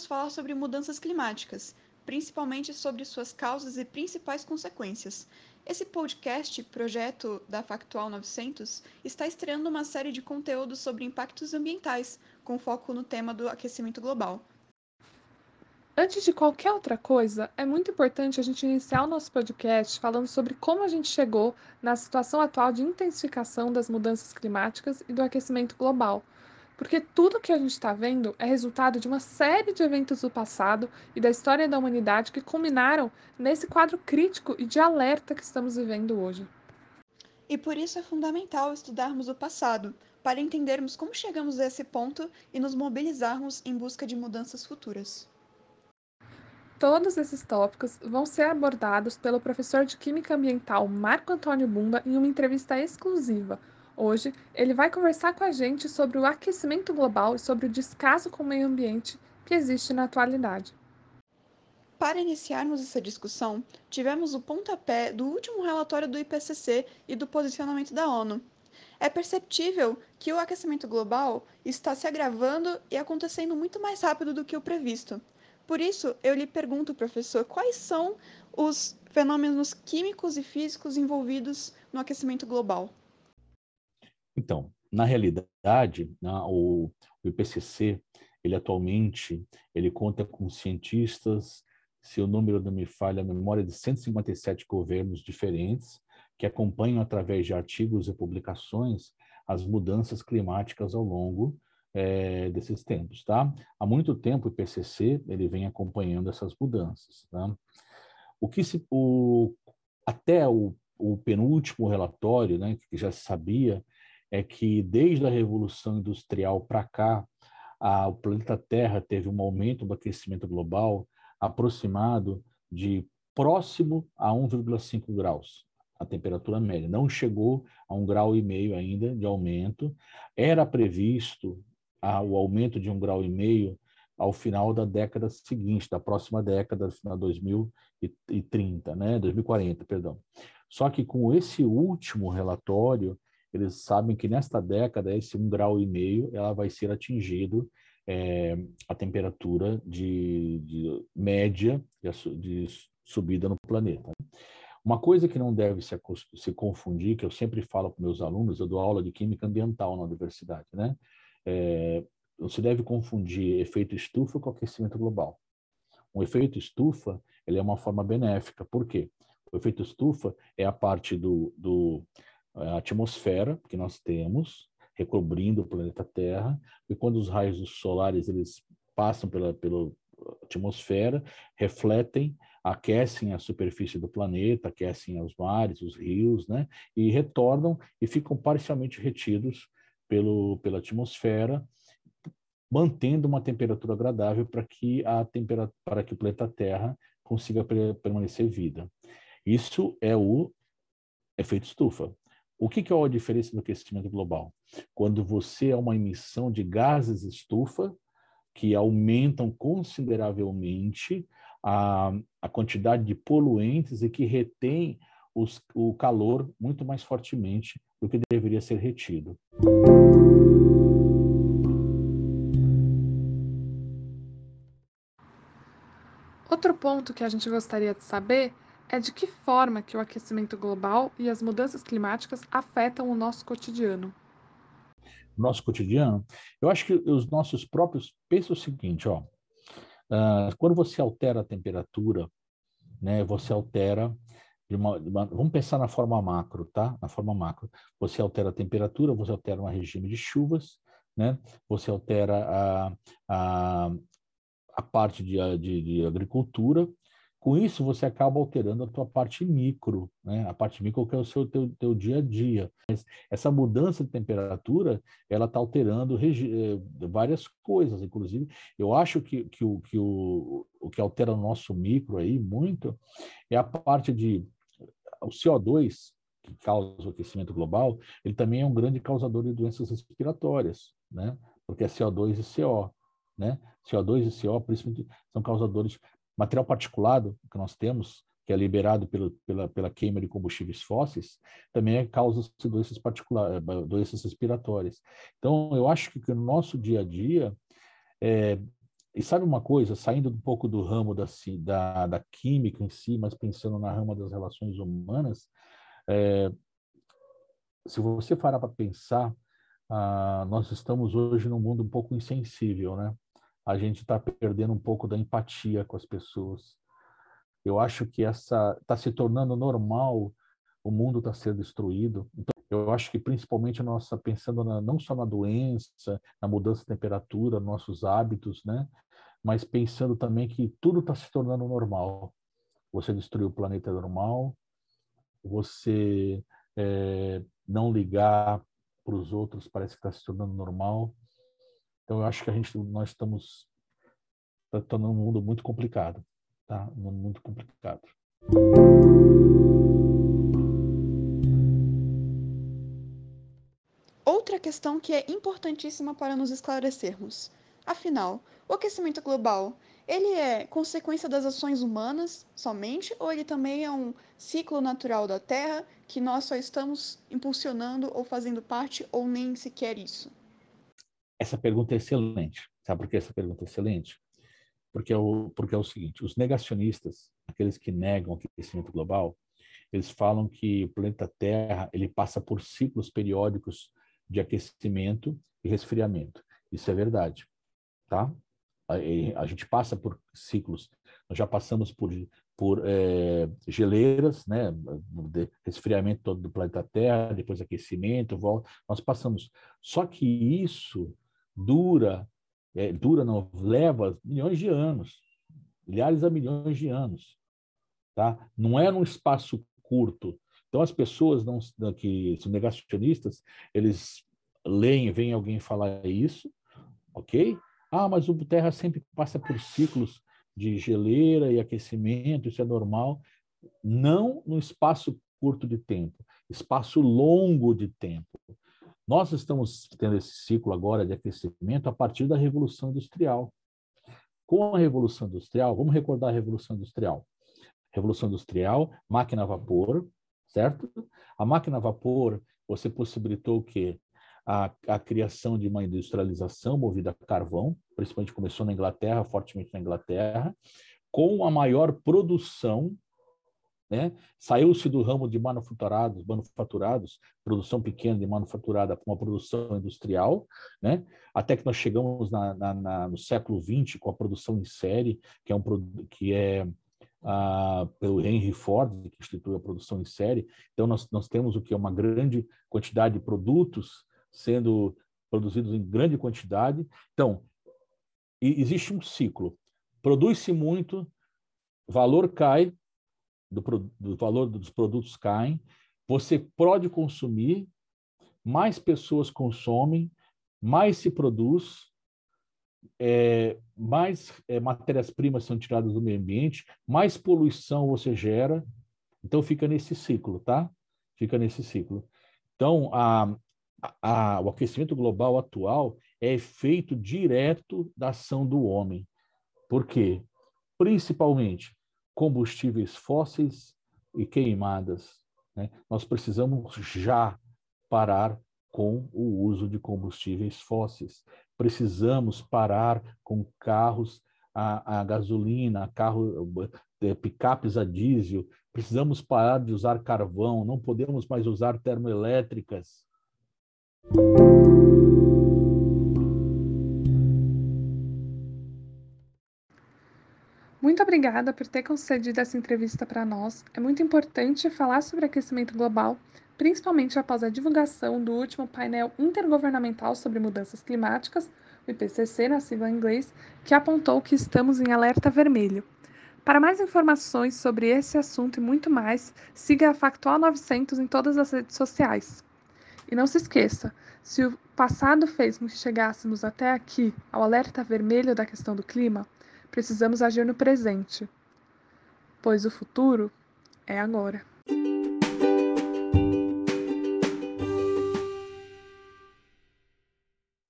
vamos falar sobre mudanças climáticas, principalmente sobre suas causas e principais consequências. Esse podcast, projeto da Factual 900, está estreando uma série de conteúdos sobre impactos ambientais, com foco no tema do aquecimento global. Antes de qualquer outra coisa, é muito importante a gente iniciar o nosso podcast falando sobre como a gente chegou na situação atual de intensificação das mudanças climáticas e do aquecimento global. Porque tudo que a gente está vendo é resultado de uma série de eventos do passado e da história da humanidade que culminaram nesse quadro crítico e de alerta que estamos vivendo hoje. E por isso é fundamental estudarmos o passado, para entendermos como chegamos a esse ponto e nos mobilizarmos em busca de mudanças futuras. Todos esses tópicos vão ser abordados pelo professor de Química Ambiental Marco Antônio Bumba em uma entrevista exclusiva. Hoje, ele vai conversar com a gente sobre o aquecimento global e sobre o descaso com o meio ambiente que existe na atualidade. Para iniciarmos essa discussão, tivemos o pontapé do último relatório do IPCC e do posicionamento da ONU. É perceptível que o aquecimento global está se agravando e acontecendo muito mais rápido do que o previsto. Por isso, eu lhe pergunto, professor, quais são os fenômenos químicos e físicos envolvidos no aquecimento global? Então, na realidade, na, o, o IPCC, ele atualmente, ele conta com cientistas, se o número não me falha a memória, de 157 governos diferentes, que acompanham através de artigos e publicações as mudanças climáticas ao longo é, desses tempos, tá? Há muito tempo o IPCC ele vem acompanhando essas mudanças, tá? O que se, o, até o, o penúltimo relatório, né, que já se sabia, é que desde a Revolução Industrial para cá, a, o planeta Terra teve um aumento do aquecimento global aproximado de próximo a 1,5 graus a temperatura média. Não chegou a um grau e meio ainda de aumento. Era previsto a, o aumento de um grau e meio ao final da década seguinte, da próxima década, final 2030, né, 2040, perdão. Só que com esse último relatório, eles sabem que nesta década, esse um grau e meio, ela vai ser atingido é, a temperatura de, de média de, subida no planeta. Uma coisa que não deve se, se confundir, que eu sempre falo para meus alunos, eu dou aula de química ambiental na universidade, né? É, não se deve confundir efeito estufa com aquecimento global. Um efeito estufa ele é uma forma benéfica. Por quê? O efeito estufa é a parte do, do a atmosfera que nós temos recobrindo o planeta Terra e quando os raios solares eles passam pela, pela atmosfera, refletem, aquecem a superfície do planeta, aquecem os mares, os rios, né? E retornam e ficam parcialmente retidos pelo, pela atmosfera, mantendo uma temperatura agradável para que a temperatura para que o planeta Terra consiga permanecer vida. Isso é o efeito estufa. O que, que é a diferença do aquecimento global? Quando você é uma emissão de gases estufa que aumentam consideravelmente a, a quantidade de poluentes e que retém os, o calor muito mais fortemente do que deveria ser retido. Outro ponto que a gente gostaria de saber é de que forma que o aquecimento global e as mudanças climáticas afetam o nosso cotidiano. Nosso cotidiano? Eu acho que os nossos próprios pensam o seguinte, ó, uh, quando você altera a temperatura, né, você altera de uma, de uma, vamos pensar na forma macro, tá? Na forma macro. Você altera a temperatura, você altera um regime de chuvas, né? Você altera a, a, a parte de, de, de agricultura. Com isso, você acaba alterando a tua parte micro, né? A parte micro que é o seu teu, teu dia a dia. Mas essa mudança de temperatura, ela está alterando eh, várias coisas, inclusive. Eu acho que, que, o, que o, o que altera o nosso micro aí muito é a parte de o CO2, que causa o aquecimento global, ele também é um grande causador de doenças respiratórias, né? Porque é CO2 e CO, né? CO2 e CO, principalmente, são causadores. Material particulado que nós temos, que é liberado pelo, pela, pela queima de combustíveis fósseis, também é causa doenças particulares, eh, doenças respiratórias. Então, eu acho que no nosso dia a dia, é, e sabe uma coisa, saindo um pouco do ramo da, da, da química em si, mas pensando na rama das relações humanas, é, se você parar para pensar, ah, nós estamos hoje num mundo um pouco insensível, né? A gente está perdendo um pouco da empatia com as pessoas. Eu acho que essa está se tornando normal, o mundo está sendo destruído. Então, eu acho que principalmente nossa pensando na, não só na doença, na mudança de temperatura, nossos hábitos, né? Mas pensando também que tudo está se tornando normal. Você destruiu o planeta normal, você é, não ligar para os outros parece que está se tornando normal. Então eu acho que a gente nós estamos tá tornando um mundo muito complicado, tá? Um mundo muito complicado. Outra questão que é importantíssima para nos esclarecermos. Afinal, o aquecimento global, ele é consequência das ações humanas somente ou ele também é um ciclo natural da Terra que nós só estamos impulsionando ou fazendo parte ou nem sequer isso? Essa pergunta é excelente. Sabe por que essa pergunta é excelente? Porque é o, porque é o seguinte, os negacionistas, aqueles que negam o aquecimento global, eles falam que o planeta Terra ele passa por ciclos periódicos de aquecimento e resfriamento. Isso é verdade, tá? A, a gente passa por ciclos. Nós já passamos por por é, geleiras, né, resfriamento todo do planeta Terra, depois aquecimento, volta. Nós passamos. Só que isso dura, é, dura não, leva milhões de anos, milhares a milhões de anos, tá? Não é num espaço curto. Então, as pessoas não, que são negacionistas, eles leem, vem alguém falar isso, ok? Ah, mas o Terra sempre passa por ciclos de geleira e aquecimento, isso é normal. Não no espaço curto de tempo, espaço longo de tempo. Nós estamos tendo esse ciclo agora de aquecimento a partir da Revolução Industrial. Com a Revolução Industrial, vamos recordar a Revolução Industrial. Revolução Industrial, máquina a vapor, certo? A máquina a vapor, você possibilitou o quê? A, a, criação de uma industrialização movida a carvão, principalmente começou na Inglaterra, fortemente na Inglaterra, com a maior produção, né? Saiu-se do ramo de manufaturados, manufaturados, produção pequena de manufaturada para uma produção industrial, né? Até que nós chegamos na, na, na, no século XX com a produção em série, que é um que é ah, pelo Henry Ford, que instituiu a produção em série. Então, nós, nós temos o que? Uma grande quantidade de produtos sendo produzidos em grande quantidade. Então, existe um ciclo. Produz-se muito, valor cai, do, do valor dos produtos caem, você pode consumir, mais pessoas consomem, mais se produz, é, mais é, matérias-primas são tiradas do meio ambiente, mais poluição você gera. Então, fica nesse ciclo, tá? Fica nesse ciclo. Então, a, a, o aquecimento global atual é efeito direto da ação do homem. Por quê? Principalmente combustíveis fósseis e queimadas. Né? Nós precisamos já parar com o uso de combustíveis fósseis precisamos parar com carros a, a gasolina, carro, é, picapes a diesel, precisamos parar de usar carvão, não podemos mais usar termoelétricas. Muito obrigada por ter concedido essa entrevista para nós. É muito importante falar sobre aquecimento global principalmente após a divulgação do último painel intergovernamental sobre mudanças climáticas, o IPCC na sigla em inglês, que apontou que estamos em alerta vermelho. Para mais informações sobre esse assunto e muito mais, siga a Factual 900 em todas as redes sociais. E não se esqueça, se o passado fez com que chegássemos até aqui ao alerta vermelho da questão do clima, precisamos agir no presente, pois o futuro é agora.